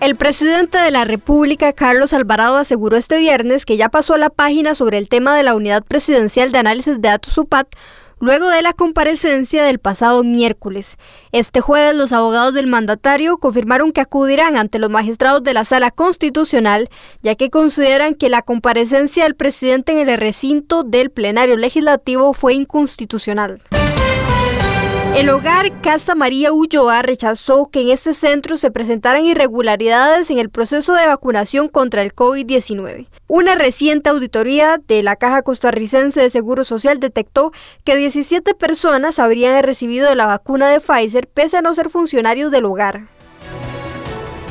El presidente de la República, Carlos Alvarado, aseguró este viernes que ya pasó a la página sobre el tema de la Unidad Presidencial de Análisis de Datos UPAT luego de la comparecencia del pasado miércoles. Este jueves los abogados del mandatario confirmaron que acudirán ante los magistrados de la Sala Constitucional, ya que consideran que la comparecencia del presidente en el recinto del plenario legislativo fue inconstitucional. El hogar Casa María Ulloa rechazó que en este centro se presentaran irregularidades en el proceso de vacunación contra el COVID-19. Una reciente auditoría de la Caja Costarricense de Seguro Social detectó que 17 personas habrían recibido la vacuna de Pfizer pese a no ser funcionarios del hogar.